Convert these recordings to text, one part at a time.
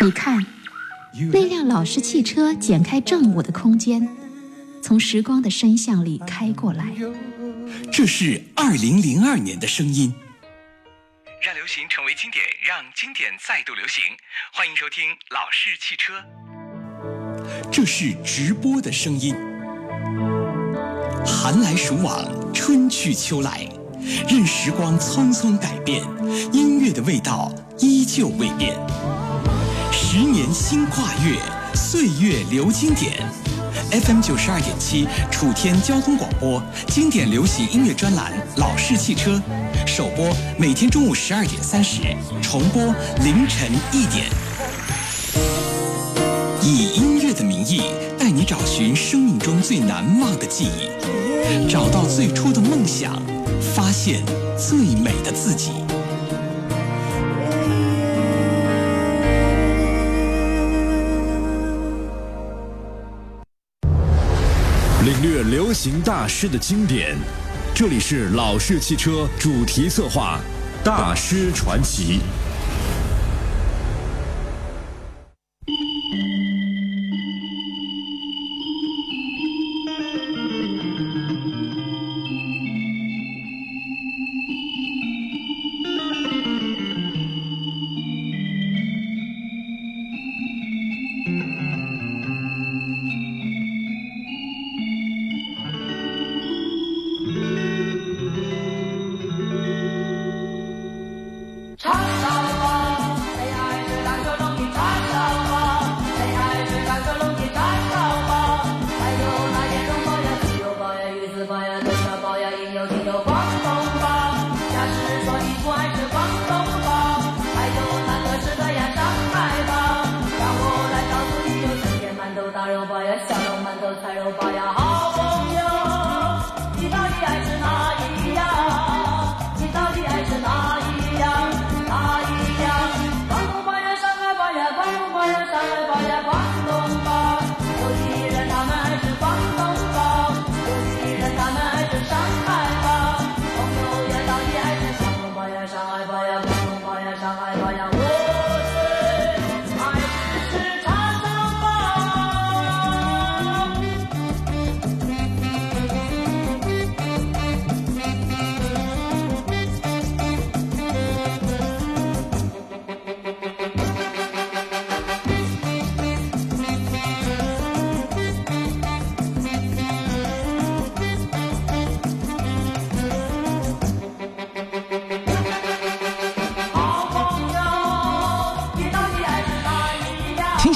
你看，那辆老式汽车剪开正午的空间，从时光的深巷里开过来。这是二零零二年的声音。让流行成为经典，让经典再度流行。欢迎收听《老式汽车》。这是直播的声音。寒来暑往，春去秋来，任时光匆匆改变，音乐的味道依旧未变。十年新跨越，岁月留经典。FM 九十二点七，楚天交通广播，经典流行音乐专栏《老式汽车》，首播每天中午十二点三十，重播凌晨一点。以音乐的名义，带你找寻生命中最难忘的记忆，找到最初的梦想，发现最美的自己。领略流行大师的经典，这里是老式汽车主题策划《大师传奇》。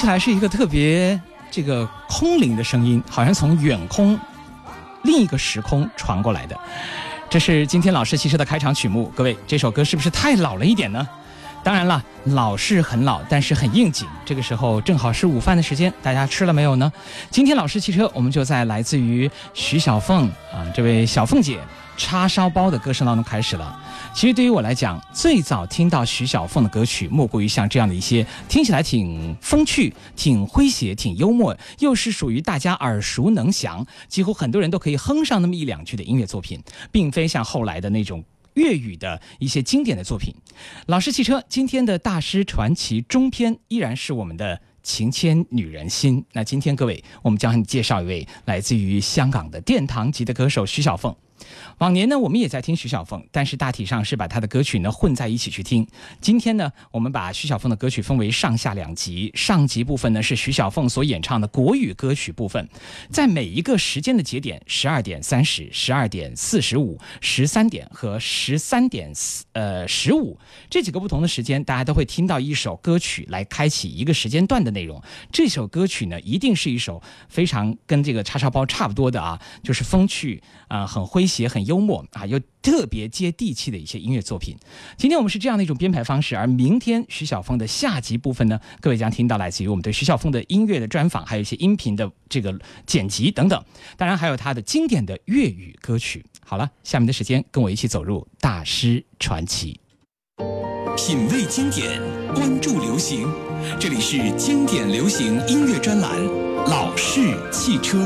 还是一个特别这个空灵的声音，好像从远空另一个时空传过来的。这是今天老式汽车的开场曲目。各位，这首歌是不是太老了一点呢？当然了，老是很老，但是很应景。这个时候正好是午饭的时间，大家吃了没有呢？今天老式汽车，我们就在来自于徐小凤啊这位小凤姐叉烧包的歌声当中开始了。其实对于我来讲，最早听到徐小凤的歌曲，莫过于像这样的一些听起来挺风趣、挺诙谐、挺幽默，又是属于大家耳熟能详，几乎很多人都可以哼上那么一两句的音乐作品，并非像后来的那种粤语的一些经典的作品。老师汽车今天的大师传奇中篇依然是我们的情牵女人心。那今天各位，我们将介绍一位来自于香港的殿堂级的歌手徐小凤。往年呢，我们也在听徐小凤，但是大体上是把她的歌曲呢混在一起去听。今天呢，我们把徐小凤的歌曲分为上下两集，上集部分呢是徐小凤所演唱的国语歌曲部分，在每一个时间的节点，十二点三十、十二点四十五、十三点和十三点四呃十五这几个不同的时间，大家都会听到一首歌曲来开启一个时间段的内容。这首歌曲呢，一定是一首非常跟这个叉烧包差不多的啊，就是风趣啊，很诙谐。很幽默啊，又特别接地气的一些音乐作品。今天我们是这样的一种编排方式，而明天徐小凤的下集部分呢，各位将听到来自于我们对徐小凤的音乐的专访，还有一些音频的这个剪辑等等，当然还有她的经典的粤语歌曲。好了，下面的时间跟我一起走入大师传奇，品味经典，关注流行，这里是经典流行音乐专栏《老式汽车》。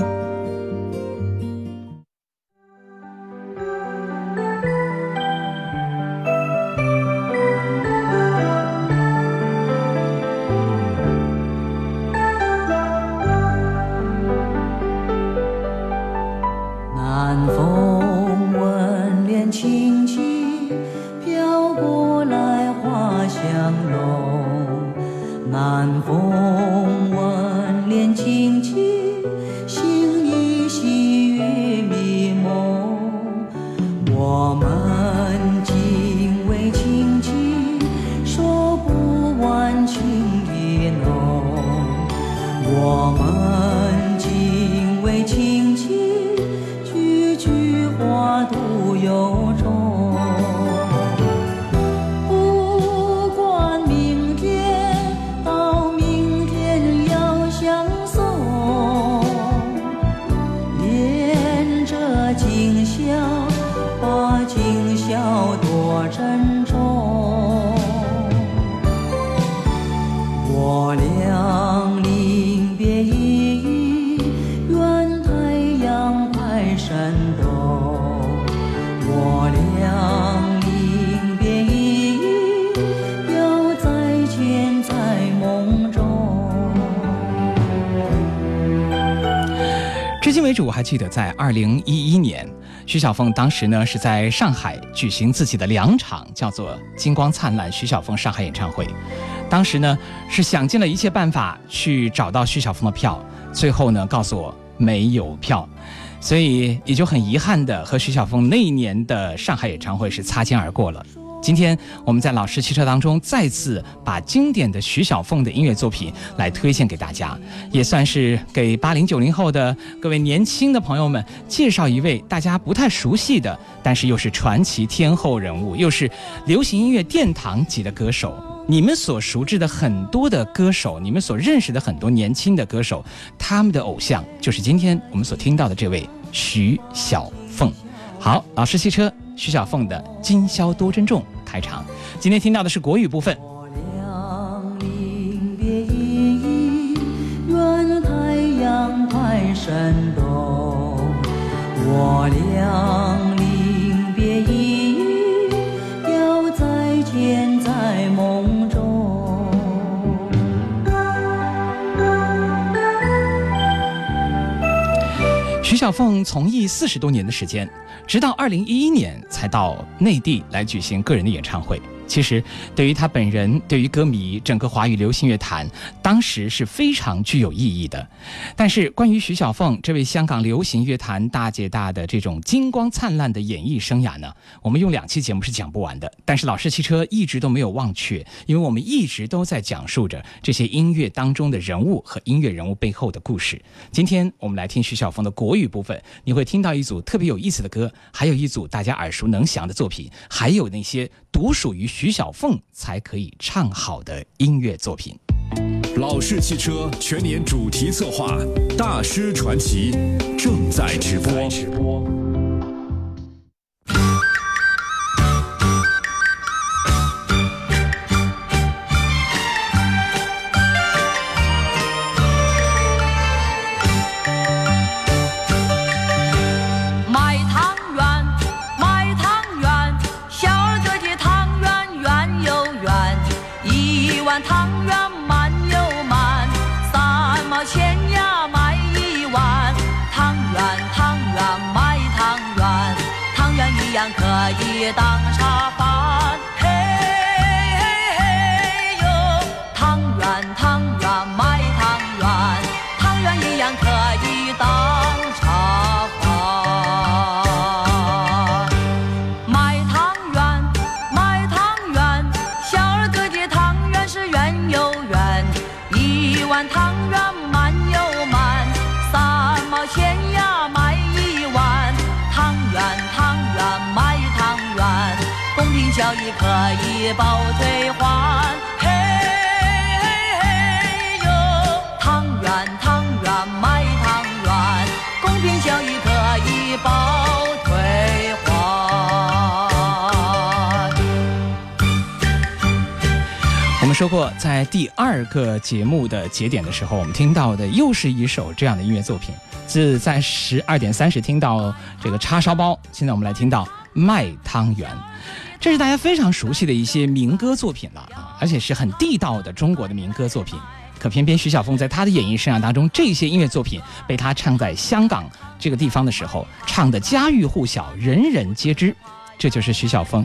Oh. 我还记得在二零一一年，徐小凤当时呢是在上海举行自己的两场叫做“金光灿烂”徐小凤上海演唱会。当时呢是想尽了一切办法去找到徐小凤的票，最后呢告诉我没有票，所以也就很遗憾的和徐小凤那一年的上海演唱会是擦肩而过了。今天我们在老师汽车当中再次把经典的徐小凤的音乐作品来推荐给大家，也算是给八零九零后的各位年轻的朋友们介绍一位大家不太熟悉的，但是又是传奇天后人物，又是流行音乐殿堂级的歌手。你们所熟知的很多的歌手，你们所认识的很多年轻的歌手，他们的偶像就是今天我们所听到的这位徐小凤。好，老师汽车。徐小凤的《今宵多珍重》开场，今天听到的是国语部分。我俩临别依依，愿太阳快升东。我俩凤从艺四十多年的时间。直到二零一一年才到内地来举行个人的演唱会。其实，对于他本人，对于歌迷，整个华语流行乐坛，当时是非常具有意义的。但是，关于徐小凤这位香港流行乐坛大姐大的这种金光灿烂的演艺生涯呢，我们用两期节目是讲不完的。但是，老式汽车一直都没有忘却，因为我们一直都在讲述着这些音乐当中的人物和音乐人物背后的故事。今天我们来听徐小凤的国语部分，你会听到一组特别有意思的歌，还有一组大家耳熟能详的作品，还有那些独属于。徐 徐小凤才可以唱好的音乐作品。老式汽车全年主题策划《大师传奇》正在直播。以包退还，嘿嘿哟，汤圆汤圆卖汤圆，公平交易可以包退还。我们说过，在第二个节目的节点的时候，我们听到的又是一首这样的音乐作品，是在十二点三十听到这个叉烧包，现在我们来听到。卖汤圆，这是大家非常熟悉的一些民歌作品了啊，而且是很地道的中国的民歌作品。可偏偏徐小凤在她的演艺生涯当中，这些音乐作品被她唱在香港这个地方的时候，唱的家喻户晓，人人皆知。这就是徐小凤。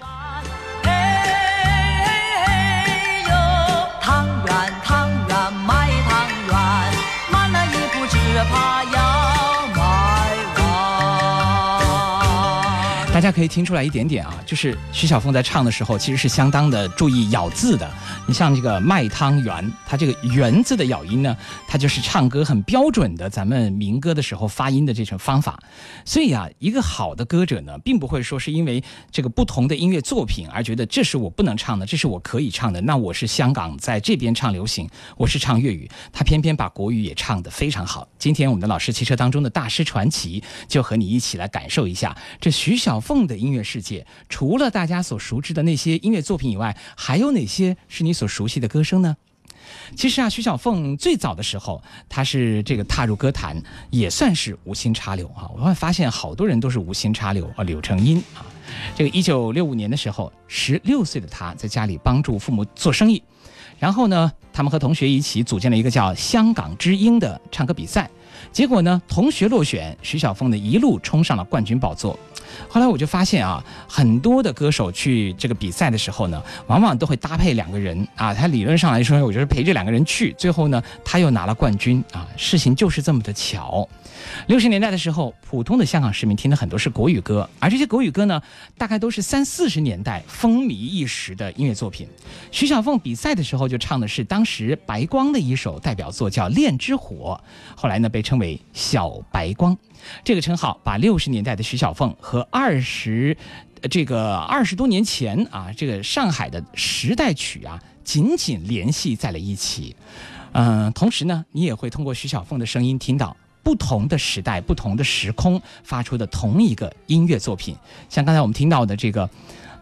大家可以听出来一点点啊，就是徐小凤在唱的时候，其实是相当的注意咬字的。你像这个麦汤圆，它这个“圆”字的咬音呢，它就是唱歌很标准的咱们民歌的时候发音的这种方法。所以啊，一个好的歌者呢，并不会说是因为这个不同的音乐作品而觉得这是我不能唱的，这是我可以唱的。那我是香港在这边唱流行，我是唱粤语，他偏偏把国语也唱得非常好。今天我们的老师汽车当中的大师传奇，就和你一起来感受一下这徐小凤的音乐世界。除了大家所熟知的那些音乐作品以外，还有哪些是你所熟悉的歌声呢？其实啊，徐小凤最早的时候，她是这个踏入歌坛，也算是无心插柳啊。我会发现好多人都是无心插柳啊，柳成荫啊。这个一九六五年的时候，十六岁的她在家里帮助父母做生意，然后呢，他们和同学一起组建了一个叫“香港之音”的唱歌比赛。结果呢，同学落选，徐小凤呢一路冲上了冠军宝座。后来我就发现啊，很多的歌手去这个比赛的时候呢，往往都会搭配两个人啊。他理论上来说，我就是陪这两个人去，最后呢，他又拿了冠军啊。事情就是这么的巧。六十年代的时候，普通的香港市民听的很多是国语歌，而这些国语歌呢，大概都是三四十年代风靡一时的音乐作品。徐小凤比赛的时候就唱的是当时白光的一首代表作，叫《恋之火》，后来呢被称为小白光。这个称号把六十年代的徐小凤和二十，这个二十多年前啊，这个上海的时代曲啊，紧紧联系在了一起。嗯，同时呢，你也会通过徐小凤的声音听到。不同的时代、不同的时空发出的同一个音乐作品，像刚才我们听到的这个，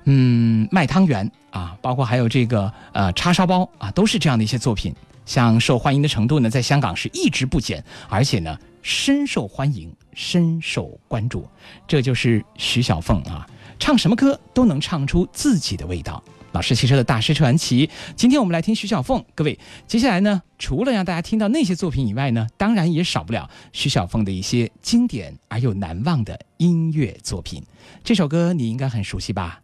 嗯，卖汤圆啊，包括还有这个呃叉烧包啊，都是这样的一些作品。像受欢迎的程度呢，在香港是一直不减，而且呢深受欢迎、深受关注。这就是徐小凤啊，唱什么歌都能唱出自己的味道。老师汽车的大师传奇，今天我们来听徐小凤。各位，接下来呢，除了让大家听到那些作品以外呢，当然也少不了徐小凤的一些经典而又难忘的音乐作品。这首歌你应该很熟悉吧？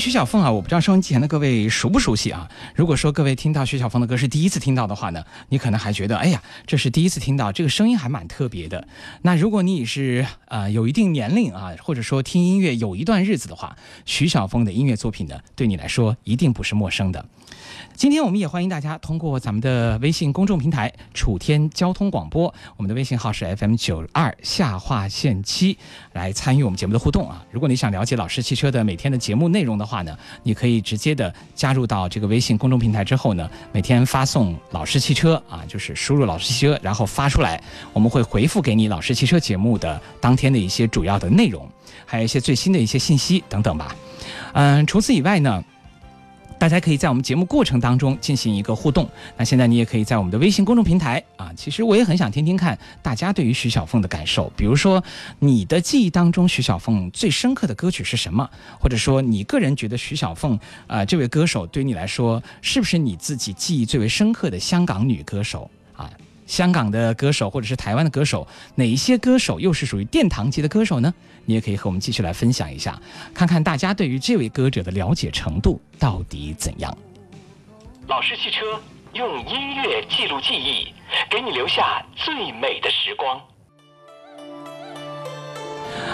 徐小凤啊，我不知道收音机前的各位熟不熟悉啊？如果说各位听到徐小凤的歌是第一次听到的话呢，你可能还觉得，哎呀，这是第一次听到，这个声音还蛮特别的。那如果你也是呃有一定年龄啊，或者说听音乐有一段日子的话，徐小凤的音乐作品呢，对你来说一定不是陌生的。今天我们也欢迎大家通过咱们的微信公众平台“楚天交通广播”，我们的微信号是 FM 九二下划线七，来参与我们节目的互动啊。如果你想了解老师汽车的每天的节目内容的话呢，你可以直接的加入到这个微信公众平台之后呢，每天发送“老师汽车”啊，就是输入“老师汽车”，然后发出来，我们会回复给你老师汽车节目的当天的一些主要的内容，还有一些最新的一些信息等等吧。嗯，除此以外呢。大家可以在我们节目过程当中进行一个互动。那现在你也可以在我们的微信公众平台啊，其实我也很想听听看大家对于徐小凤的感受。比如说，你的记忆当中徐小凤最深刻的歌曲是什么？或者说，你个人觉得徐小凤啊这位歌手对你来说是不是你自己记忆最为深刻的香港女歌手啊？香港的歌手或者是台湾的歌手，哪一些歌手又是属于殿堂级的歌手呢？你也可以和我们继续来分享一下，看看大家对于这位歌者的了解程度到底怎样。老式汽车用音乐记录记忆，给你留下最美的时光。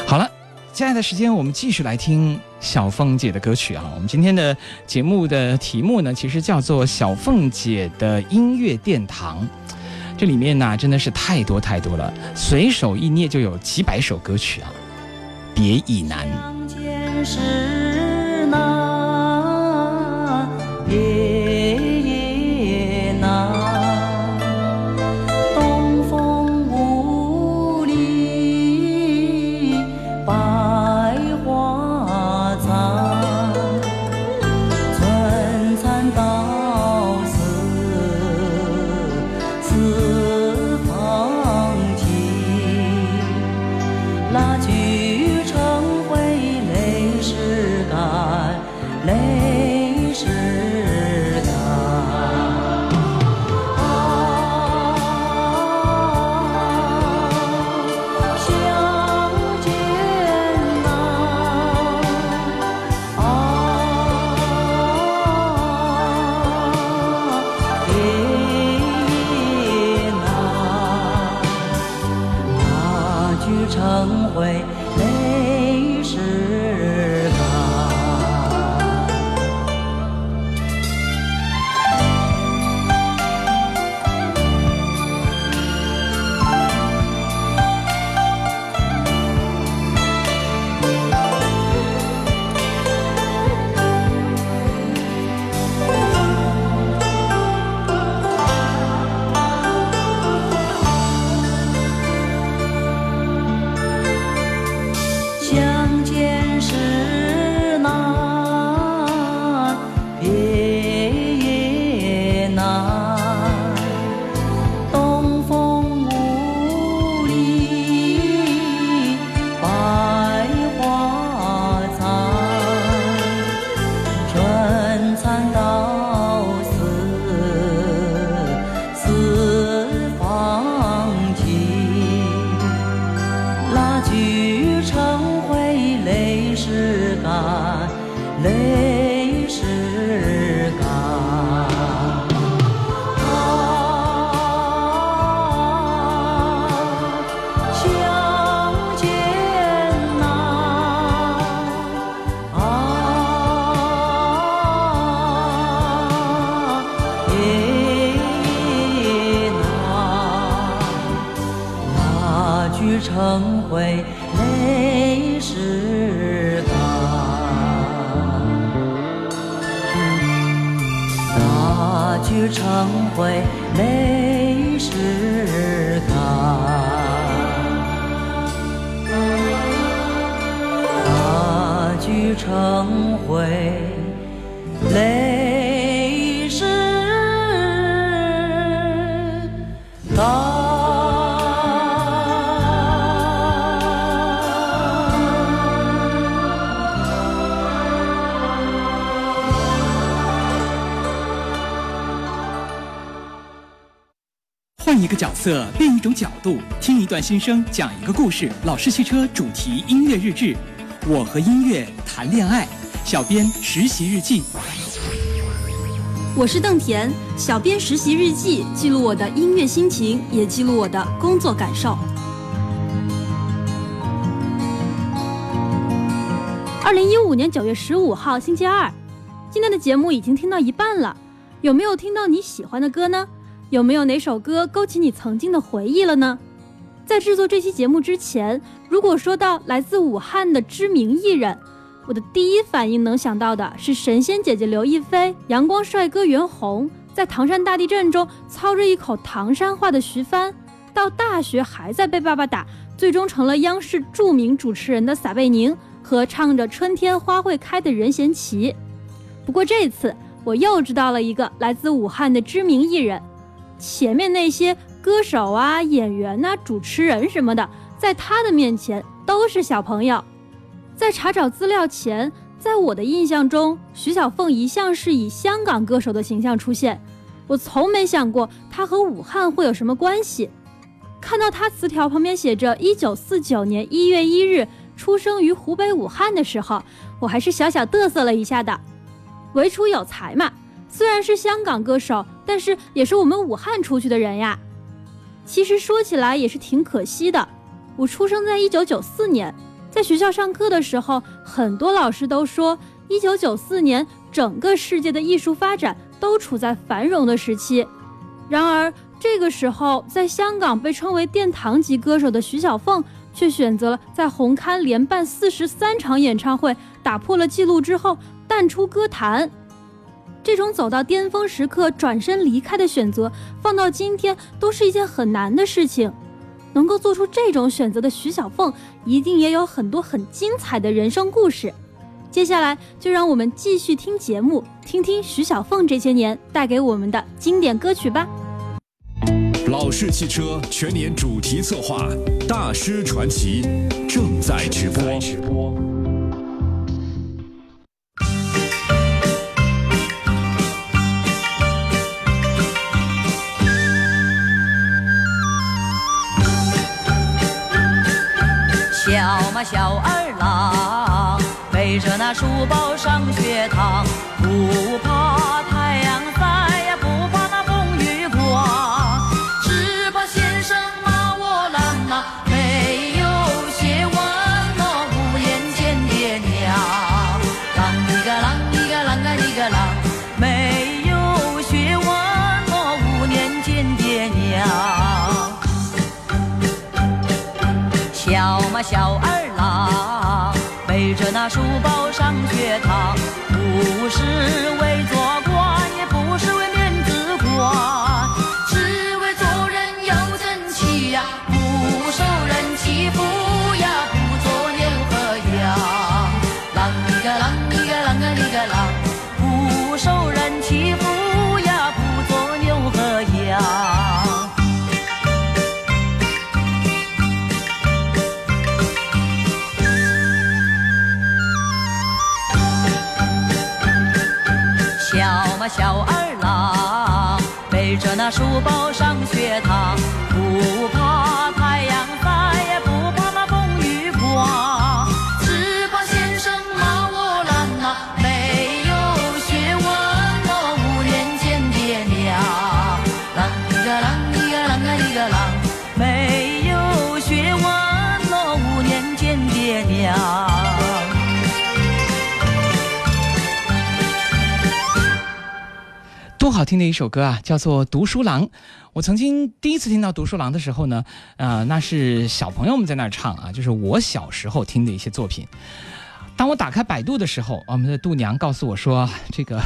好了，接下来的时间我们继续来听小凤姐的歌曲啊。我们今天的节目的题目呢，其实叫做小凤姐的音乐殿堂。这里面呢，真的是太多太多了，随手一捏就有几百首歌曲啊！别亦难。成成灰泪始干。蜡炬成灰泪始干。蜡炬成灰泪角色，另一种角度，听一段心声，讲一个故事。老式汽车主题音乐日志，我和音乐谈恋爱。小编实习日记。我是邓田，小编实习日记，记录我的音乐心情，也记录我的工作感受。二零一五年九月十五号，星期二。今天的节目已经听到一半了，有没有听到你喜欢的歌呢？有没有哪首歌勾起你曾经的回忆了呢？在制作这期节目之前，如果说到来自武汉的知名艺人，我的第一反应能想到的是神仙姐姐刘亦菲、阳光帅哥袁弘，在唐山大地震中操着一口唐山话的徐帆，到大学还在被爸爸打，最终成了央视著名主持人的撒贝宁，和唱着春天花会开的任贤齐。不过这次我又知道了一个来自武汉的知名艺人。前面那些歌手啊、演员呐、主持人什么的，在他的面前都是小朋友。在查找资料前，在我的印象中，徐小凤一向是以香港歌手的形象出现。我从没想过她和武汉会有什么关系。看到她词条旁边写着“一九四九年一月一日出生于湖北武汉”的时候，我还是小小嘚瑟了一下的。唯楚有才嘛。虽然是香港歌手，但是也是我们武汉出去的人呀。其实说起来也是挺可惜的。我出生在一九九四年，在学校上课的时候，很多老师都说，一九九四年整个世界的艺术发展都处在繁荣的时期。然而这个时候，在香港被称为殿堂级歌手的徐小凤，却选择了在红磡连办四十三场演唱会，打破了记录之后淡出歌坛。这种走到巅峰时刻转身离开的选择，放到今天都是一件很难的事情。能够做出这种选择的徐小凤，一定也有很多很精彩的人生故事。接下来就让我们继续听节目，听听徐小凤这些年带给我们的经典歌曲吧。老式汽车全年主题策划《大师传奇》正在直播。小嘛小二郎，背着那书包上学堂，不堂，不是小二郎背着那书包上听的一首歌啊，叫做《读书郎》。我曾经第一次听到《读书郎》的时候呢，呃，那是小朋友们在那儿唱啊，就是我小时候听的一些作品。当我打开百度的时候，我们的度娘告诉我说，这个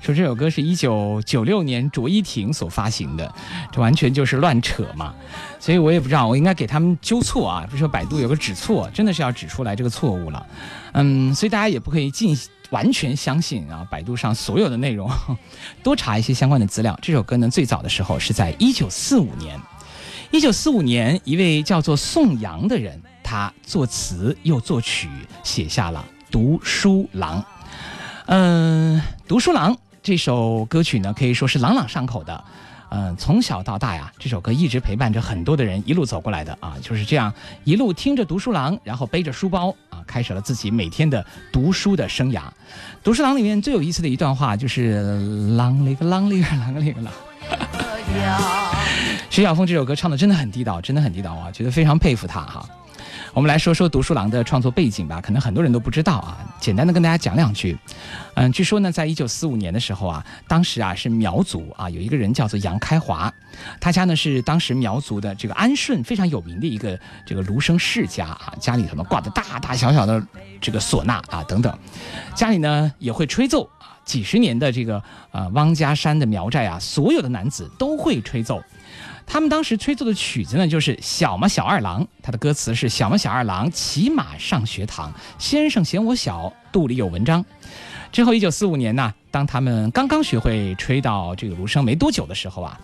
说这首歌是一九九六年卓依婷所发行的，这完全就是乱扯嘛。所以我也不知道，我应该给他们纠错啊，比如说百度有个指错，真的是要指出来这个错误了。嗯，所以大家也不可以进。完全相信啊，百度上所有的内容，多查一些相关的资料。这首歌呢，最早的时候是在一九四五年。一九四五年，一位叫做宋阳的人，他作词又作曲，写下了《读书郎》。嗯，《读书郎》这首歌曲呢，可以说是朗朗上口的。嗯，从小到大呀，这首歌一直陪伴着很多的人一路走过来的啊，就是这样一路听着读书郎，然后背着书包啊，开始了自己每天的读书的生涯。读书郎里面最有意思的一段话就是“啷里个啷里个啷里个啷”。徐小凤这首歌唱的真的很地道，真的很地道啊，觉得非常佩服他哈。我们来说说读书郎的创作背景吧，可能很多人都不知道啊。简单的跟大家讲两句。嗯，据说呢，在一九四五年的时候啊，当时啊是苗族啊有一个人叫做杨开华，他家呢是当时苗族的这个安顺非常有名的一个这个卢生世家啊，家里头呢挂的大大小小的这个唢呐啊等等，家里呢也会吹奏啊，几十年的这个呃汪家山的苗寨啊，所有的男子都会吹奏。他们当时吹奏的曲子呢，就是《小嘛小二郎》，他的歌词是“小嘛小二郎骑马上学堂，先生嫌我小，肚里有文章。”之后，一九四五年呢，当他们刚刚学会吹到这个芦笙没多久的时候啊，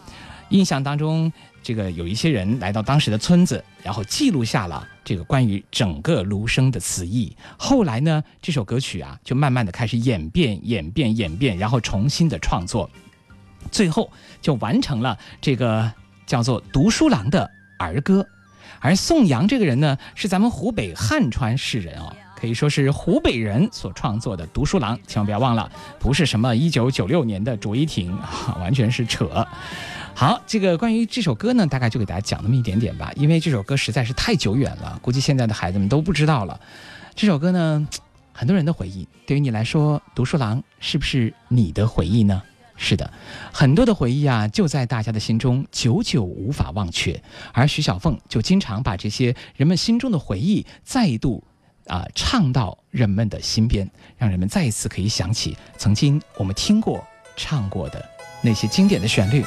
印象当中，这个有一些人来到当时的村子，然后记录下了这个关于整个芦笙的词义。后来呢，这首歌曲啊，就慢慢的开始演变、演变、演变，然后重新的创作，最后就完成了这个。叫做读书郎的儿歌，而宋阳这个人呢，是咱们湖北汉川市人哦，可以说是湖北人所创作的读书郎。千万不要忘了，不是什么一九九六年的卓依婷，完全是扯。好，这个关于这首歌呢，大概就给大家讲那么一点点吧，因为这首歌实在是太久远了，估计现在的孩子们都不知道了。这首歌呢，很多人的回忆，对于你来说，读书郎是不是你的回忆呢？是的，很多的回忆啊，就在大家的心中久久无法忘却。而徐小凤就经常把这些人们心中的回忆再度啊唱到人们的心边，让人们再一次可以想起曾经我们听过、唱过的那些经典的旋律，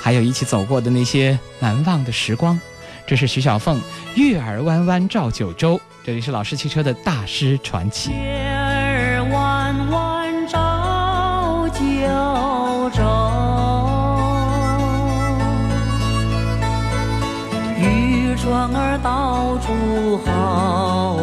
还有一起走过的那些难忘的时光。这是徐小凤《月儿弯弯照九州》，这里是老师汽车的大师传奇。儿到处跑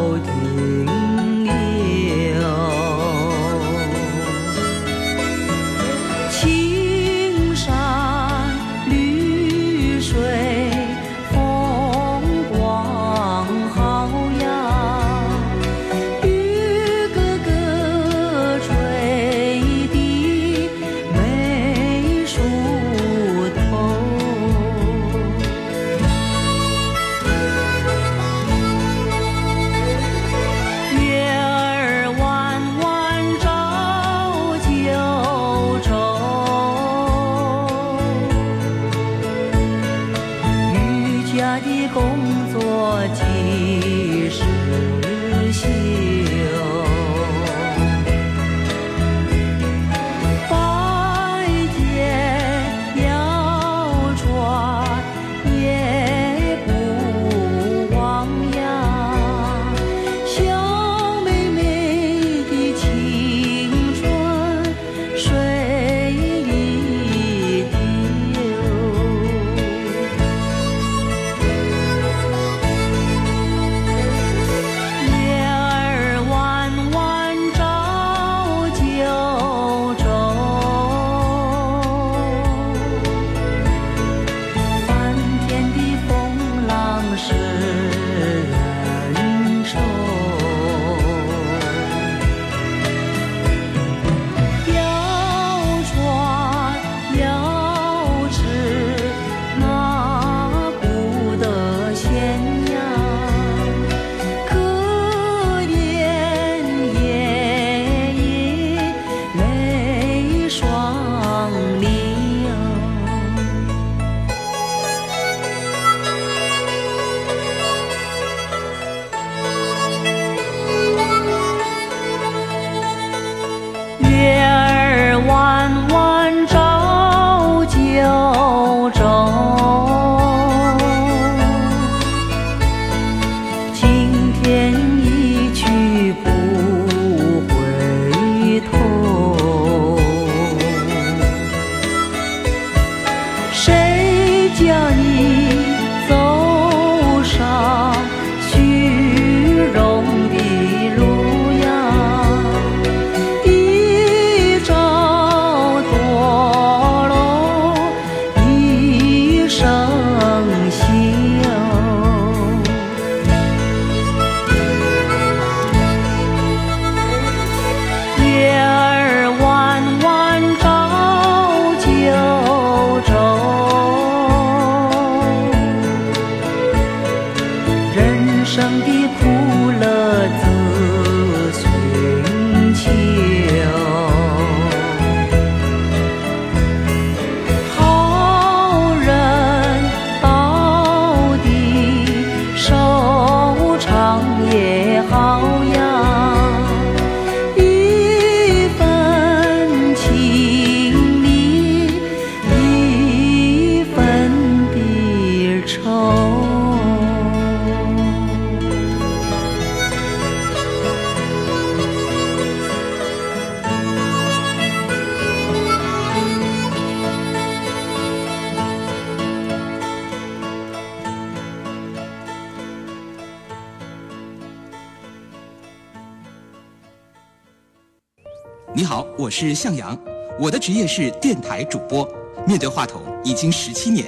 是向阳，我的职业是电台主播，面对话筒已经十七年，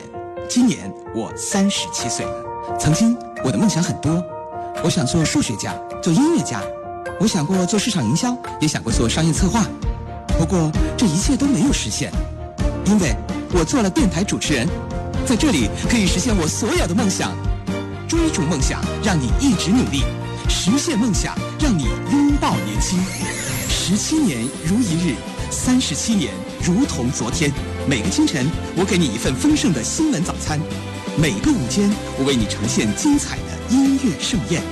今年我三十七岁了。曾经我的梦想很多，我想做数学家，做音乐家，我想过做市场营销，也想过做商业策划，不过这一切都没有实现，因为我做了电台主持人，在这里可以实现我所有的梦想。追逐梦想，让你一直努力；实现梦想，让你拥抱年轻。十七年如一日，三十七年如同昨天。每个清晨，我给你一份丰盛的新闻早餐；每个午间，我为你呈现精彩的音乐盛宴。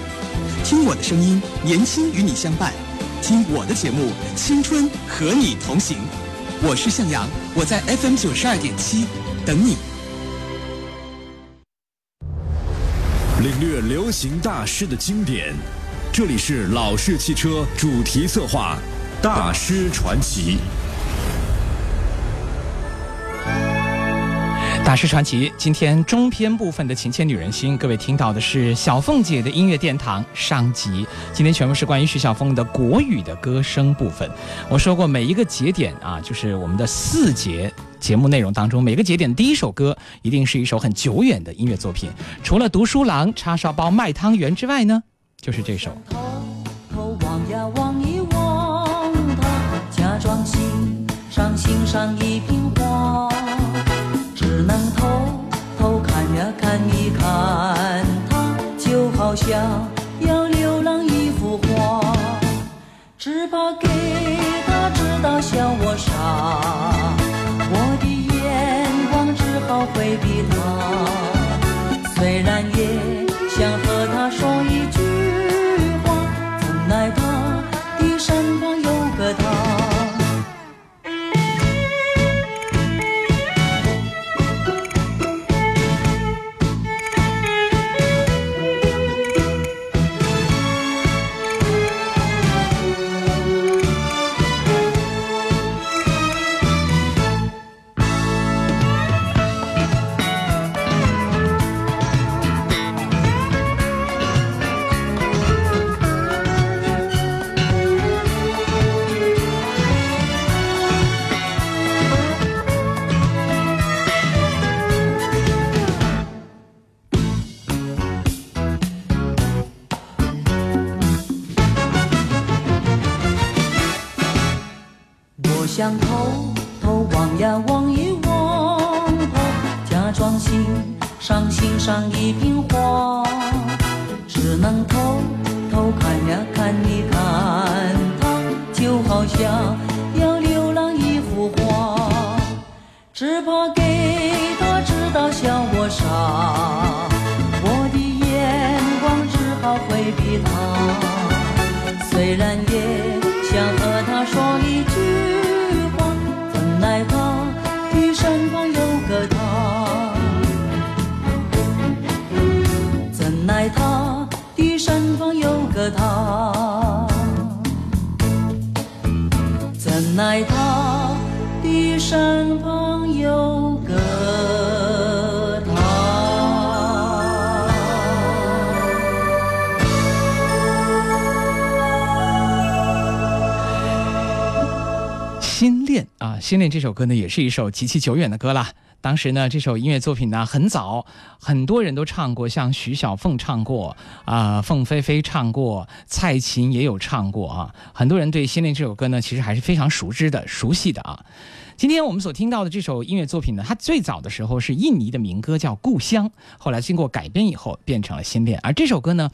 听我的声音，年轻与你相伴；听我的节目，青春和你同行。我是向阳，我在 FM 九十二点七等你。领略流行大师的经典，这里是老式汽车主题策划《大师传奇》。大师传奇，今天中篇部分的《情牵女人心》，各位听到的是小凤姐的音乐殿堂上集。今天全部是关于徐小凤的国语的歌声部分。我说过，每一个节点啊，就是我们的四节。节目内容当中，每个节点第一首歌一定是一首很久远的音乐作品。除了读书郎、叉烧包、卖汤圆之外呢，就是这首。上一瓶花，只能偷偷看呀看一看他，就好像要浏览一幅画，只怕给他知道笑我傻。我的眼光只好回避心恋啊，心恋这首歌呢，也是一首极其久远的歌了。当时呢，这首音乐作品呢很早，很多人都唱过，像徐小凤唱过啊，凤飞飞唱过，蔡琴也有唱过啊。很多人对心恋这首歌呢，其实还是非常熟知的、熟悉的啊。今天我们所听到的这首音乐作品呢，它最早的时候是印尼的民歌，叫《故乡》，后来经过改编以后变成了心恋。而这首歌呢，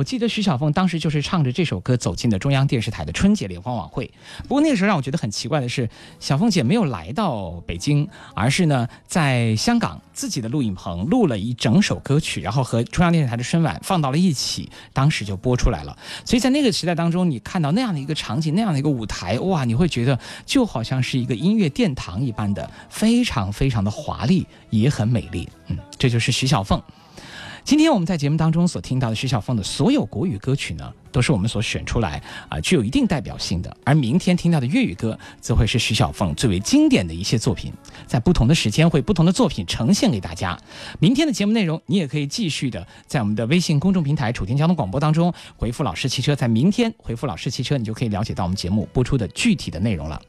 我记得徐小凤当时就是唱着这首歌走进了中央电视台的春节联欢晚会。不过那个时候让我觉得很奇怪的是，小凤姐没有来到北京，而是呢在香港自己的录影棚录了一整首歌曲，然后和中央电视台的春晚放到了一起，当时就播出来了。所以在那个时代当中，你看到那样的一个场景，那样的一个舞台，哇，你会觉得就好像是一个音乐殿堂一般的，非常非常的华丽，也很美丽。嗯，这就是徐小凤。今天我们在节目当中所听到的徐小凤的所有国语歌曲呢，都是我们所选出来啊，具有一定代表性的。而明天听到的粤语歌，则会是徐小凤最为经典的一些作品，在不同的时间会不同的作品呈现给大家。明天的节目内容，你也可以继续的在我们的微信公众平台“楚天交通广播”当中回复“老师汽车”，在明天回复“老师汽车”，你就可以了解到我们节目播出的具体的内容了。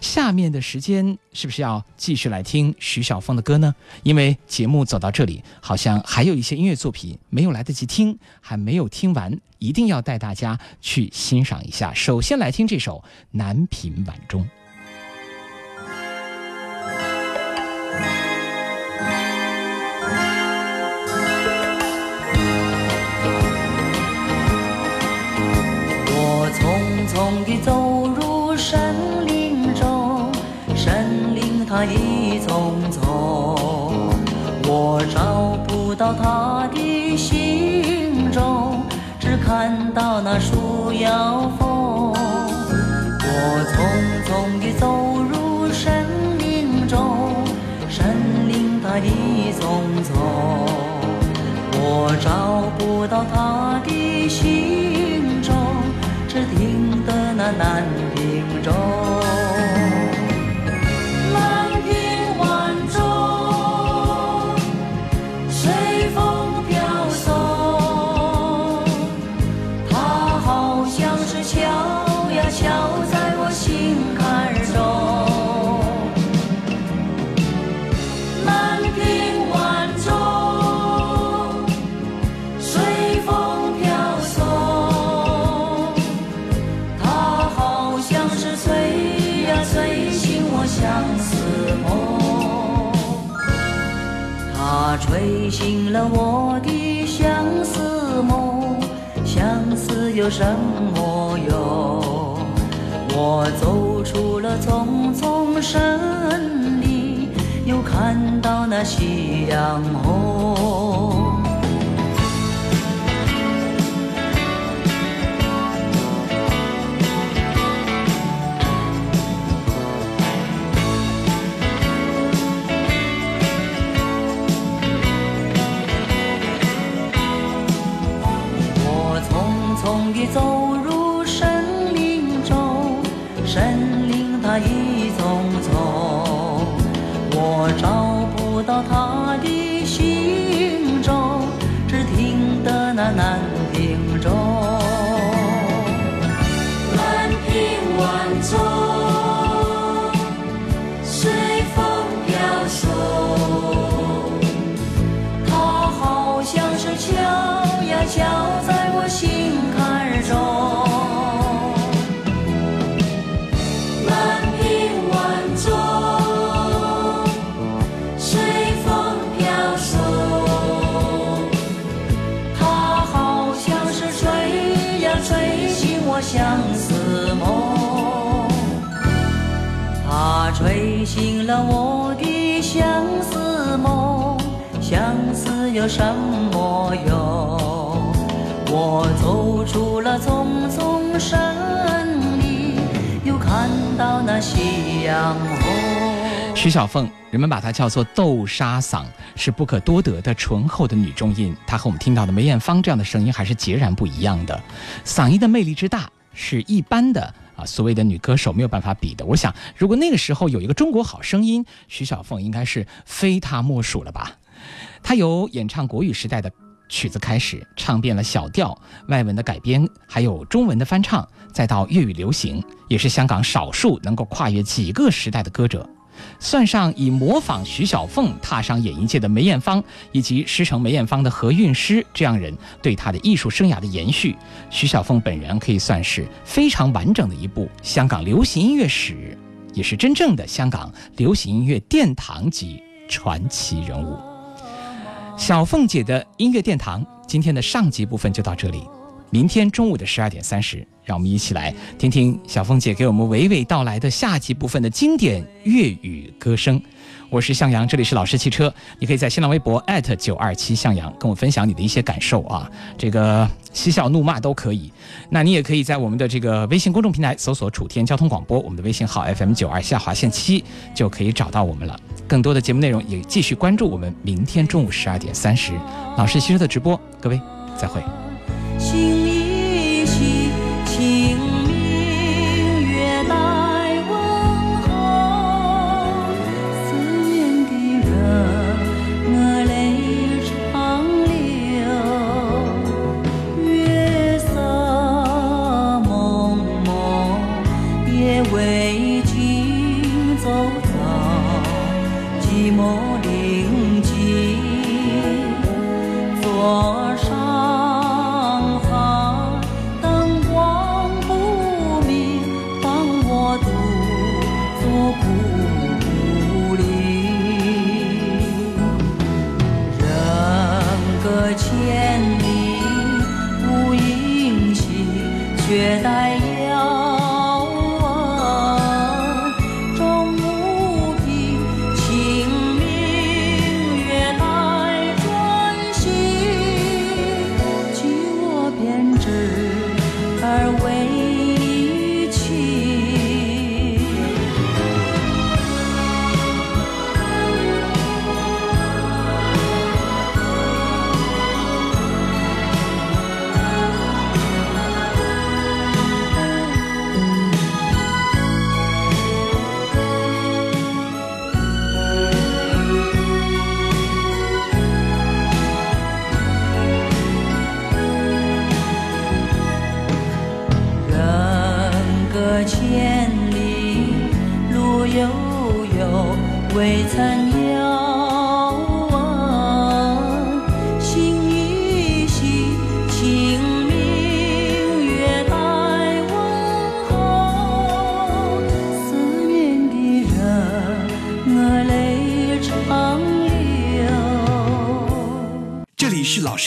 下面的时间是不是要继续来听徐小凤的歌呢？因为节目走到这里，好像还有一些音乐作品没有来得及听，还没有听完，一定要带大家去欣赏一下。首先来听这首《南屏晚钟》。我匆匆地走入森林中，森林它一丛丛，我找不到它到那树摇风。我匆匆地走它吹醒了我的相思梦，相思有什么用？我走出了丛丛森林，又看到那夕阳红。走吹醒了我的相思梦，相思有什么用？我走出了丛丛森林，又看到那夕阳红。徐小凤，人们把她叫做豆沙嗓，是不可多得的醇厚的女中音。她和我们听到的梅艳芳这样的声音还是截然不一样的，嗓音的魅力之大，是一般的啊所谓的女歌手没有办法比的。我想，如果那个时候有一个中国好声音，徐小凤应该是非她莫属了吧？她由演唱国语时代的曲子开始，唱遍了小调、外文的改编，还有中文的翻唱，再到粤语流行，也是香港少数能够跨越几个时代的歌者。算上以模仿徐小凤踏上演艺界的梅艳芳，以及师承梅艳芳的何韵诗这样人对她的艺术生涯的延续，徐小凤本人可以算是非常完整的一部香港流行音乐史，也是真正的香港流行音乐殿堂级传奇人物。小凤姐的音乐殿堂，今天的上集部分就到这里。明天中午的十二点三十，让我们一起来听听小凤姐给我们娓娓道来的下集部分的经典粤语歌声。我是向阳，这里是老师汽车。你可以在新浪微博九二七向阳跟我分享你的一些感受啊，这个嬉笑怒骂都可以。那你也可以在我们的这个微信公众平台搜索“楚天交通广播”，我们的微信号 FM 九二下划线七就可以找到我们了。更多的节目内容也继续关注我们明天中午十二点三十老师汽车的直播。各位再会。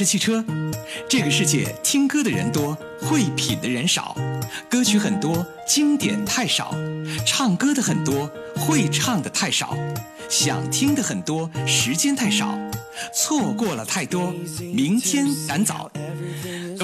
汽车。这个世界听歌的人多，会品的人少，歌曲很多，经典太少；唱歌的很多，会唱的太少；想听的很多，时间太少，错过了太多，明天赶早。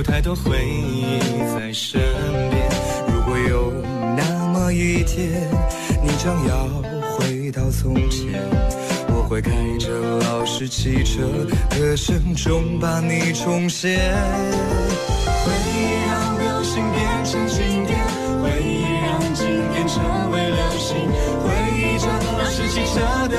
有太多回忆在身边。如果有那么一天，你将要回到从前。我会开着老式汽车，歌声中把你重现。回忆让流星变成经典，回忆让经典成为流星。回忆着老式汽车的